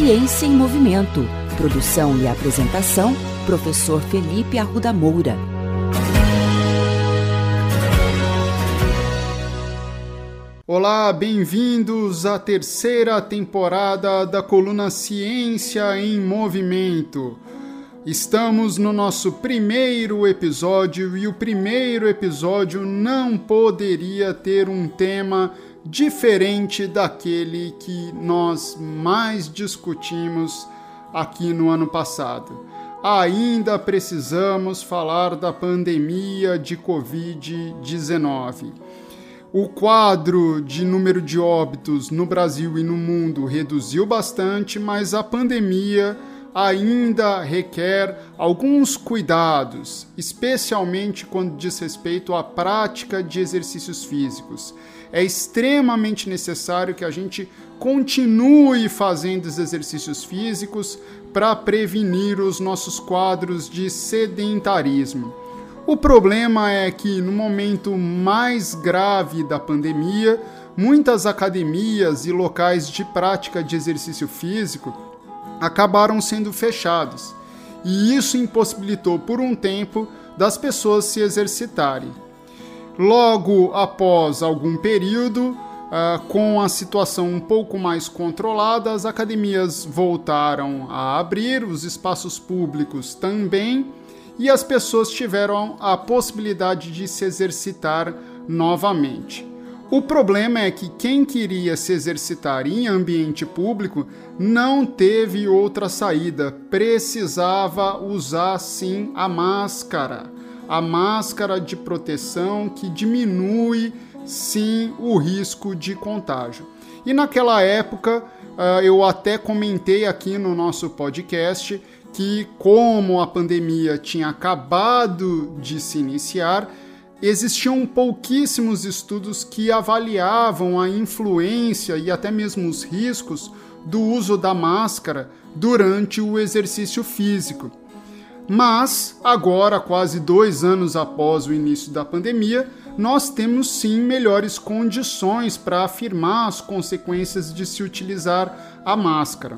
Ciência em Movimento. Produção e apresentação, professor Felipe Arruda Moura. Olá, bem-vindos à terceira temporada da coluna Ciência em Movimento. Estamos no nosso primeiro episódio e o primeiro episódio não poderia ter um tema diferente daquele que nós mais discutimos aqui no ano passado. Ainda precisamos falar da pandemia de Covid-19. O quadro de número de óbitos no Brasil e no mundo reduziu bastante, mas a pandemia ainda requer alguns cuidados, especialmente quando diz respeito à prática de exercícios físicos. É extremamente necessário que a gente continue fazendo os exercícios físicos para prevenir os nossos quadros de sedentarismo. O problema é que no momento mais grave da pandemia, muitas academias e locais de prática de exercício físico acabaram sendo fechados, e isso impossibilitou por um tempo das pessoas se exercitarem. Logo após algum período, uh, com a situação um pouco mais controlada, as academias voltaram a abrir, os espaços públicos também, e as pessoas tiveram a possibilidade de se exercitar novamente. O problema é que quem queria se exercitar em ambiente público não teve outra saída, precisava usar sim a máscara. A máscara de proteção que diminui sim o risco de contágio. E naquela época, uh, eu até comentei aqui no nosso podcast que, como a pandemia tinha acabado de se iniciar, existiam pouquíssimos estudos que avaliavam a influência e até mesmo os riscos do uso da máscara durante o exercício físico. Mas, agora, quase dois anos após o início da pandemia, nós temos sim melhores condições para afirmar as consequências de se utilizar a máscara.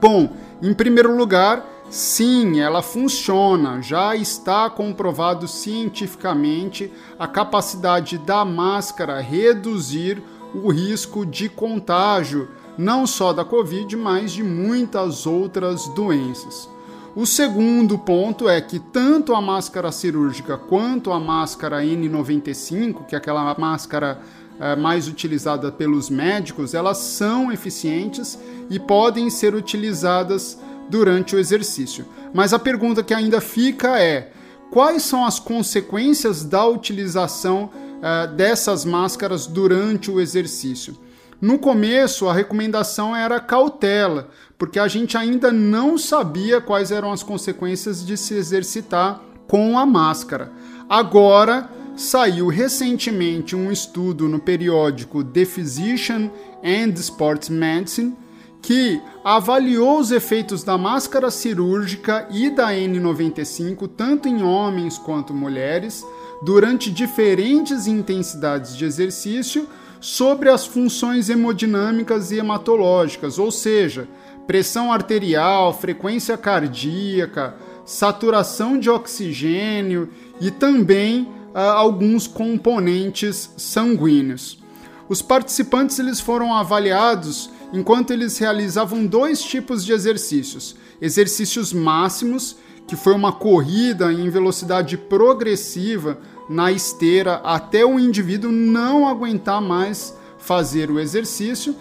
Bom, em primeiro lugar, Sim, ela funciona. Já está comprovado cientificamente a capacidade da máscara reduzir o risco de contágio, não só da Covid, mas de muitas outras doenças. O segundo ponto é que tanto a máscara cirúrgica quanto a máscara N95, que é aquela máscara é, mais utilizada pelos médicos, elas são eficientes e podem ser utilizadas durante o exercício. Mas a pergunta que ainda fica é: quais são as consequências da utilização uh, dessas máscaras durante o exercício? No começo, a recomendação era cautela, porque a gente ainda não sabia quais eram as consequências de se exercitar com a máscara. Agora, saiu recentemente um estudo no periódico The Physician and Sports Medicine que avaliou os efeitos da máscara cirúrgica e da N95 tanto em homens quanto mulheres durante diferentes intensidades de exercício sobre as funções hemodinâmicas e hematológicas, ou seja, pressão arterial, frequência cardíaca, saturação de oxigênio e também uh, alguns componentes sanguíneos. Os participantes eles foram avaliados enquanto eles realizavam dois tipos de exercícios: exercícios máximos, que foi uma corrida em velocidade progressiva na esteira até o indivíduo não aguentar mais fazer o exercício,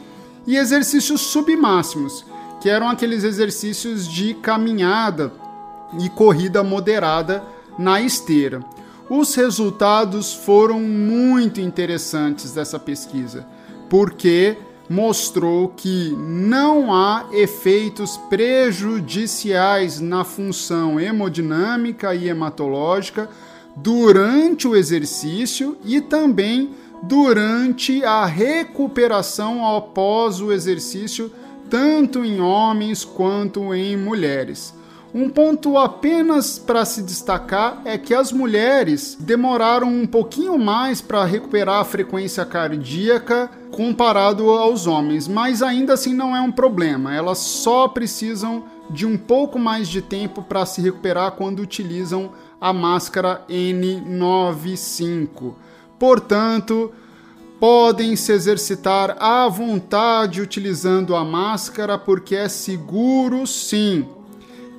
e exercícios submáximos, que eram aqueles exercícios de caminhada e corrida moderada na esteira. Os resultados foram muito interessantes dessa pesquisa, porque mostrou que não há efeitos prejudiciais na função hemodinâmica e hematológica durante o exercício e também durante a recuperação após o exercício, tanto em homens quanto em mulheres. Um ponto apenas para se destacar é que as mulheres demoraram um pouquinho mais para recuperar a frequência cardíaca comparado aos homens, mas ainda assim não é um problema. Elas só precisam de um pouco mais de tempo para se recuperar quando utilizam a máscara N95. Portanto, podem se exercitar à vontade utilizando a máscara porque é seguro sim.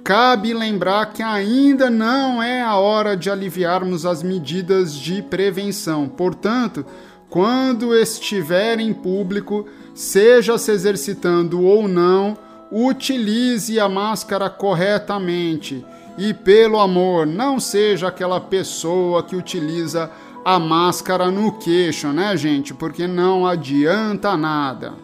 Cabe lembrar que ainda não é a hora de aliviarmos as medidas de prevenção. Portanto, quando estiver em público, seja se exercitando ou não, utilize a máscara corretamente. E pelo amor, não seja aquela pessoa que utiliza a máscara no queixo, né, gente? Porque não adianta nada.